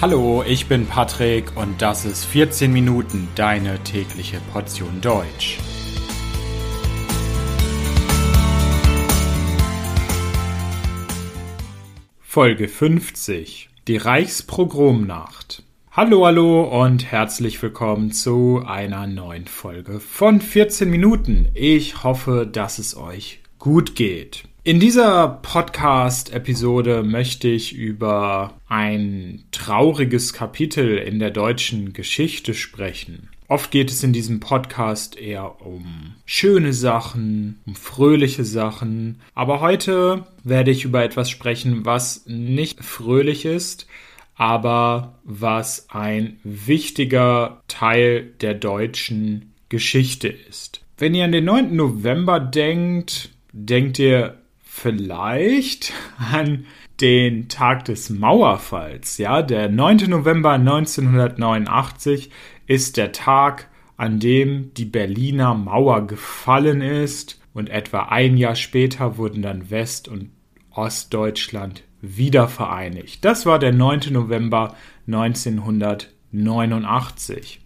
Hallo, ich bin Patrick und das ist 14 Minuten deine tägliche Portion Deutsch. Folge 50 Die Reichspogromnacht. Hallo, hallo und herzlich willkommen zu einer neuen Folge von 14 Minuten. Ich hoffe, dass es euch gut geht. In dieser Podcast-Episode möchte ich über ein trauriges Kapitel in der deutschen Geschichte sprechen. Oft geht es in diesem Podcast eher um schöne Sachen, um fröhliche Sachen, aber heute werde ich über etwas sprechen, was nicht fröhlich ist, aber was ein wichtiger Teil der deutschen Geschichte ist. Wenn ihr an den 9. November denkt, denkt ihr vielleicht an den Tag des Mauerfalls. Ja, der 9. November 1989 ist der Tag, an dem die Berliner Mauer gefallen ist und etwa ein Jahr später wurden dann West- und Ostdeutschland wieder vereinigt. Das war der 9. November 1989.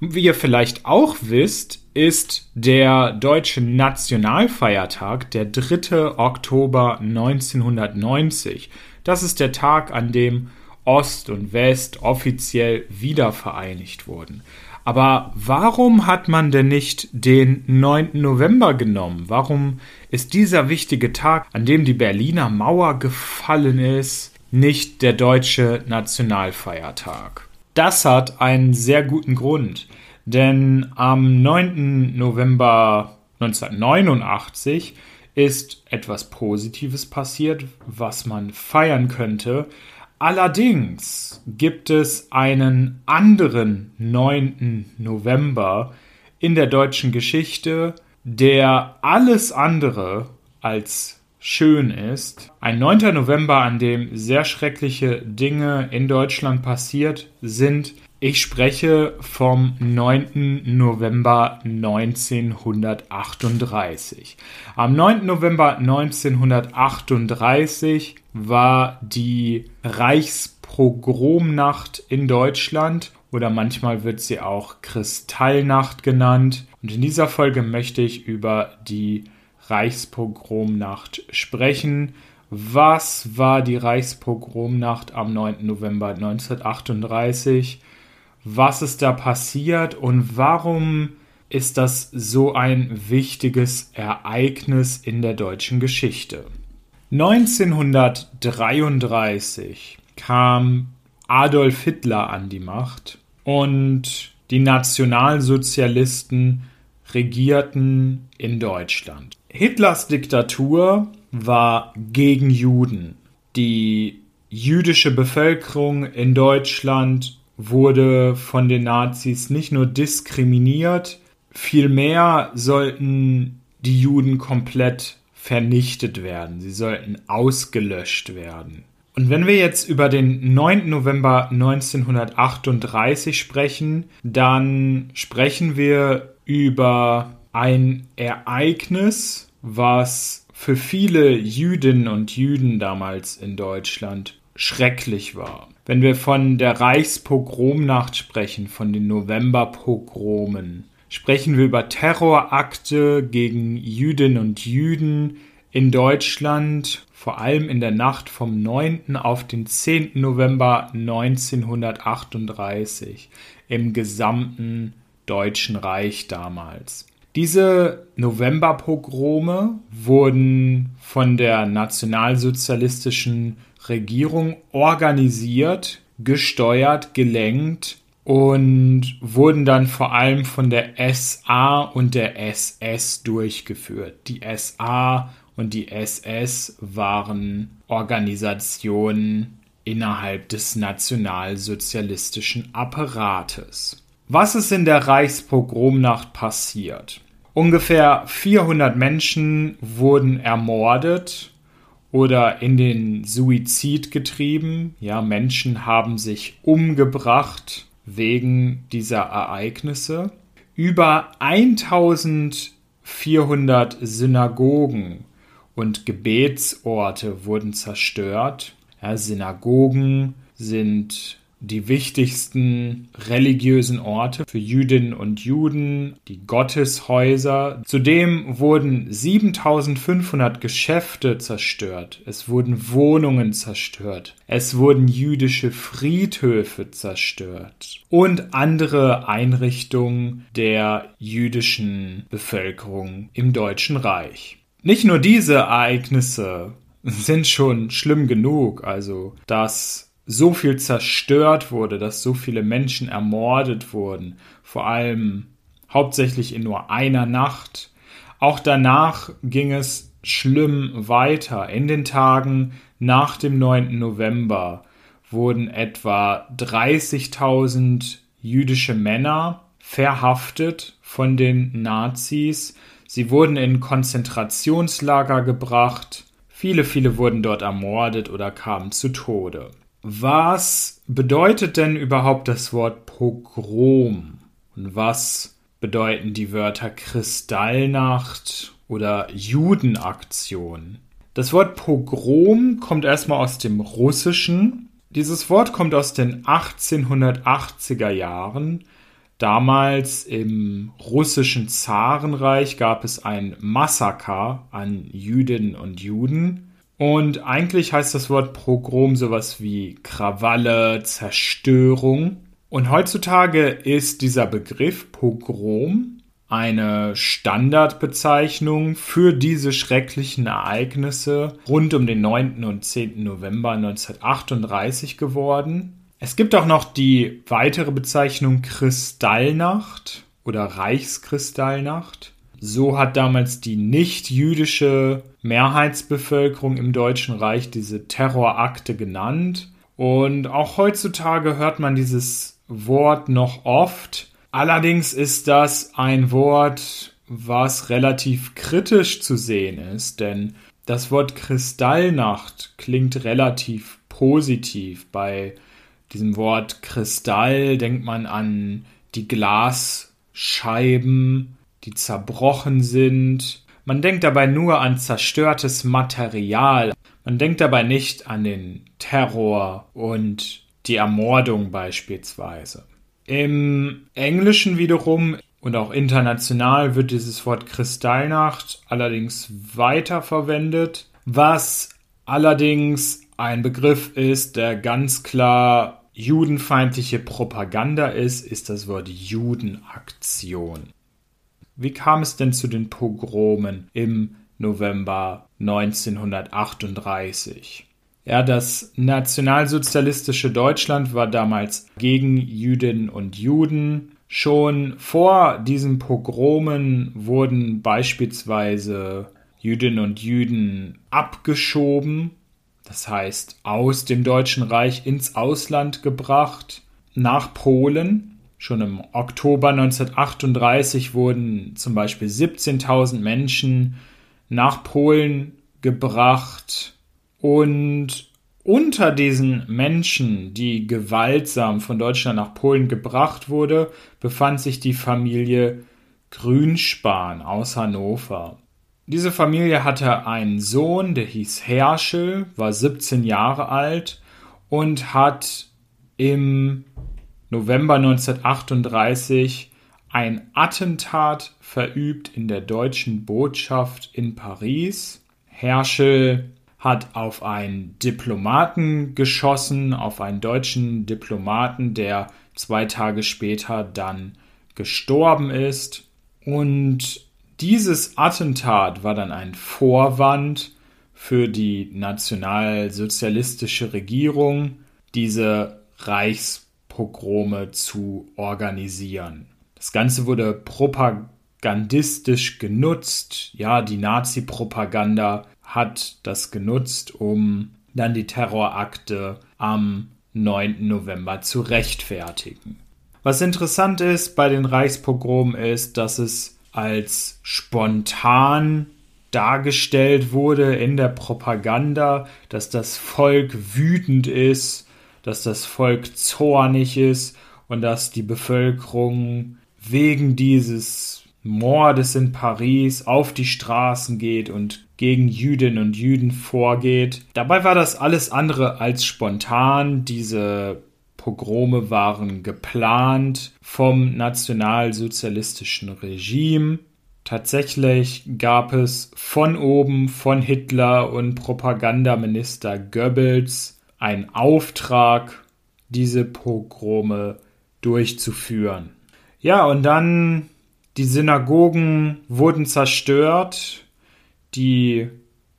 Und wie ihr vielleicht auch wisst, ist der deutsche Nationalfeiertag der 3. Oktober 1990. Das ist der Tag, an dem Ost und West offiziell wiedervereinigt wurden. Aber warum hat man denn nicht den 9. November genommen? Warum ist dieser wichtige Tag, an dem die Berliner Mauer gefallen ist, nicht der deutsche Nationalfeiertag? Das hat einen sehr guten Grund. Denn am 9. November 1989 ist etwas Positives passiert, was man feiern könnte. Allerdings gibt es einen anderen 9. November in der deutschen Geschichte, der alles andere als schön ist. Ein 9. November, an dem sehr schreckliche Dinge in Deutschland passiert sind, ich spreche vom 9. November 1938. Am 9. November 1938 war die Reichspogromnacht in Deutschland oder manchmal wird sie auch Kristallnacht genannt. Und in dieser Folge möchte ich über die Reichspogromnacht sprechen. Was war die Reichspogromnacht am 9. November 1938? Was ist da passiert und warum ist das so ein wichtiges Ereignis in der deutschen Geschichte. 1933 kam Adolf Hitler an die Macht und die Nationalsozialisten regierten in Deutschland. Hitlers Diktatur war gegen Juden. Die jüdische Bevölkerung in Deutschland wurde von den Nazis nicht nur diskriminiert, vielmehr sollten die Juden komplett vernichtet werden. Sie sollten ausgelöscht werden. Und wenn wir jetzt über den 9. November 1938 sprechen, dann sprechen wir über ein Ereignis, was für viele Jüdinnen und Jüden damals in Deutschland schrecklich war. Wenn wir von der Reichspogromnacht sprechen, von den Novemberpogromen, sprechen wir über Terrorakte gegen Jüdinnen und Jüden in Deutschland, vor allem in der Nacht vom 9. auf den 10. November 1938 im gesamten Deutschen Reich damals. Diese Novemberpogrome wurden von der nationalsozialistischen Regierung organisiert, gesteuert, gelenkt und wurden dann vor allem von der SA und der SS durchgeführt. Die SA und die SS waren Organisationen innerhalb des nationalsozialistischen Apparates. Was ist in der Reichspogromnacht passiert? Ungefähr 400 Menschen wurden ermordet oder in den Suizid getrieben. Ja, Menschen haben sich umgebracht wegen dieser Ereignisse. Über 1400 Synagogen und Gebetsorte wurden zerstört. Ja, Synagogen sind die wichtigsten religiösen Orte für Jüdinnen und Juden, die Gotteshäuser. Zudem wurden 7500 Geschäfte zerstört. Es wurden Wohnungen zerstört. Es wurden jüdische Friedhöfe zerstört und andere Einrichtungen der jüdischen Bevölkerung im Deutschen Reich. Nicht nur diese Ereignisse sind schon schlimm genug, also dass so viel zerstört wurde, dass so viele Menschen ermordet wurden, vor allem hauptsächlich in nur einer Nacht. Auch danach ging es schlimm weiter. In den Tagen nach dem 9. November wurden etwa 30.000 jüdische Männer verhaftet von den Nazis. Sie wurden in Konzentrationslager gebracht. Viele, viele wurden dort ermordet oder kamen zu Tode. Was bedeutet denn überhaupt das Wort Pogrom? Und was bedeuten die Wörter Kristallnacht oder Judenaktion? Das Wort Pogrom kommt erstmal aus dem Russischen. Dieses Wort kommt aus den 1880er Jahren. Damals im russischen Zarenreich gab es ein Massaker an Jüdinnen und Juden. Und eigentlich heißt das Wort Pogrom sowas wie Krawalle, Zerstörung. Und heutzutage ist dieser Begriff Pogrom eine Standardbezeichnung für diese schrecklichen Ereignisse rund um den 9. und 10. November 1938 geworden. Es gibt auch noch die weitere Bezeichnung Kristallnacht oder Reichskristallnacht. So hat damals die nicht-jüdische Mehrheitsbevölkerung im Deutschen Reich diese Terrorakte genannt. Und auch heutzutage hört man dieses Wort noch oft. Allerdings ist das ein Wort, was relativ kritisch zu sehen ist, denn das Wort Kristallnacht klingt relativ positiv. Bei diesem Wort Kristall denkt man an die Glasscheiben, die zerbrochen sind. Man denkt dabei nur an zerstörtes Material. Man denkt dabei nicht an den Terror und die Ermordung beispielsweise. Im Englischen wiederum und auch international wird dieses Wort Kristallnacht allerdings weiterverwendet, was allerdings ein Begriff ist, der ganz klar judenfeindliche Propaganda ist, ist das Wort Judenaktion. Wie kam es denn zu den Pogromen im November 1938? Ja, das nationalsozialistische Deutschland war damals gegen Jüdinnen und Juden. Schon vor diesen Pogromen wurden beispielsweise Jüdinnen und Juden abgeschoben, das heißt aus dem Deutschen Reich ins Ausland gebracht, nach Polen. Schon im Oktober 1938 wurden zum Beispiel 17.000 Menschen nach Polen gebracht und unter diesen Menschen, die gewaltsam von Deutschland nach Polen gebracht wurde, befand sich die Familie Grünspan aus Hannover. Diese Familie hatte einen Sohn, der hieß Herschel, war 17 Jahre alt und hat im November 1938 ein Attentat verübt in der deutschen Botschaft in Paris. Herschel hat auf einen Diplomaten geschossen, auf einen deutschen Diplomaten, der zwei Tage später dann gestorben ist. Und dieses Attentat war dann ein Vorwand für die nationalsozialistische Regierung, diese Reichs Pogrome zu organisieren. Das Ganze wurde propagandistisch genutzt. Ja, die Nazi-Propaganda hat das genutzt, um dann die Terrorakte am 9. November zu rechtfertigen. Was interessant ist bei den Reichspogromen ist, dass es als spontan dargestellt wurde in der Propaganda, dass das Volk wütend ist dass das Volk zornig ist und dass die Bevölkerung wegen dieses Mordes in Paris auf die Straßen geht und gegen Jüdinnen und Jüden vorgeht. Dabei war das alles andere als spontan. Diese Pogrome waren geplant vom nationalsozialistischen Regime. Tatsächlich gab es von oben, von Hitler und Propagandaminister Goebbels einen Auftrag, diese Pogrome durchzuführen. Ja, und dann die Synagogen wurden zerstört, die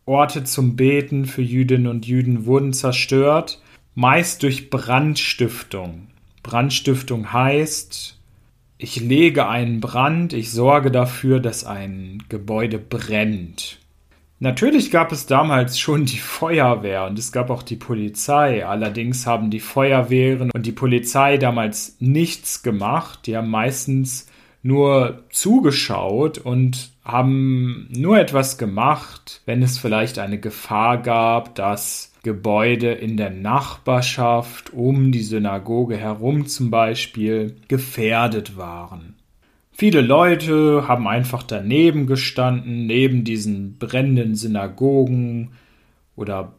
Orte zum Beten für Jüdinnen und Juden wurden zerstört meist durch Brandstiftung. Brandstiftung heißt, ich lege einen Brand, ich sorge dafür, dass ein Gebäude brennt. Natürlich gab es damals schon die Feuerwehr und es gab auch die Polizei. Allerdings haben die Feuerwehren und die Polizei damals nichts gemacht. Die haben meistens nur zugeschaut und haben nur etwas gemacht, wenn es vielleicht eine Gefahr gab, dass Gebäude in der Nachbarschaft um die Synagoge herum zum Beispiel gefährdet waren. Viele Leute haben einfach daneben gestanden, neben diesen brennenden Synagogen oder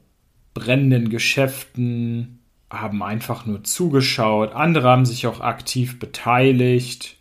brennenden Geschäften, haben einfach nur zugeschaut, andere haben sich auch aktiv beteiligt.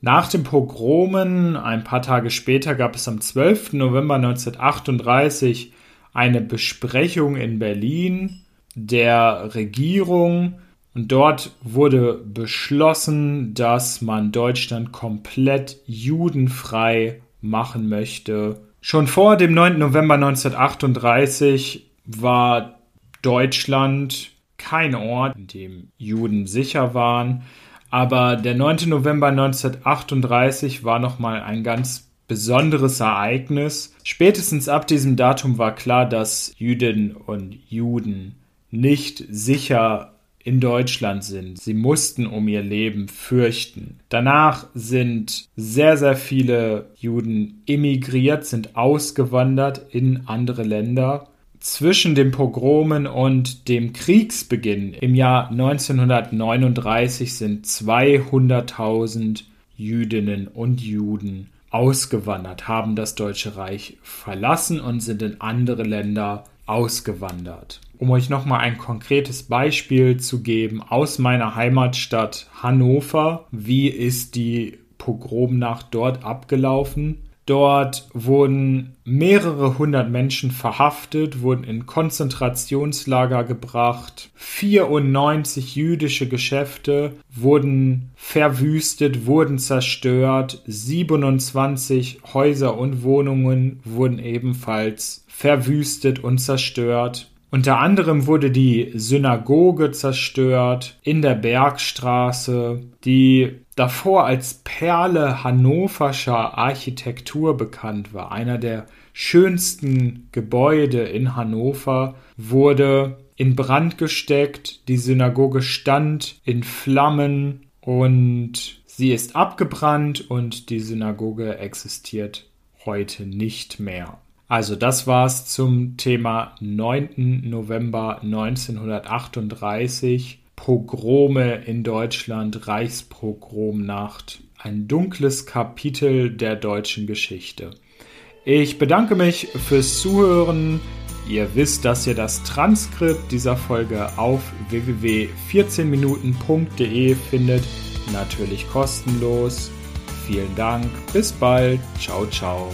Nach den Pogromen, ein paar Tage später, gab es am 12. November 1938 eine Besprechung in Berlin der Regierung und dort wurde beschlossen, dass man Deutschland komplett judenfrei machen möchte. Schon vor dem 9. November 1938 war Deutschland kein Ort, in dem Juden sicher waren. Aber der 9. November 1938 war nochmal ein ganz besonderes Ereignis. Spätestens ab diesem Datum war klar, dass Jüdinnen und Juden nicht sicher in Deutschland sind. Sie mussten um ihr Leben fürchten. Danach sind sehr, sehr viele Juden emigriert, sind ausgewandert in andere Länder. Zwischen den Pogromen und dem Kriegsbeginn im Jahr 1939 sind 200.000 Jüdinnen und Juden ausgewandert, haben das Deutsche Reich verlassen und sind in andere Länder ausgewandert. Um euch nochmal ein konkretes Beispiel zu geben aus meiner Heimatstadt Hannover, wie ist die Pogromnacht dort abgelaufen? Dort wurden mehrere hundert Menschen verhaftet, wurden in Konzentrationslager gebracht. 94 jüdische Geschäfte wurden verwüstet, wurden zerstört. 27 Häuser und Wohnungen wurden ebenfalls verwüstet und zerstört. Unter anderem wurde die Synagoge zerstört in der Bergstraße, die davor als Perle hannoverscher Architektur bekannt war. Einer der schönsten Gebäude in Hannover wurde in Brand gesteckt, die Synagoge stand in Flammen und sie ist abgebrannt und die Synagoge existiert heute nicht mehr. Also das war's zum Thema 9. November 1938. Pogrome in Deutschland, Reichspogromnacht. Ein dunkles Kapitel der deutschen Geschichte. Ich bedanke mich fürs Zuhören. Ihr wisst, dass ihr das Transkript dieser Folge auf www.14minuten.de findet. Natürlich kostenlos. Vielen Dank. Bis bald. Ciao, ciao.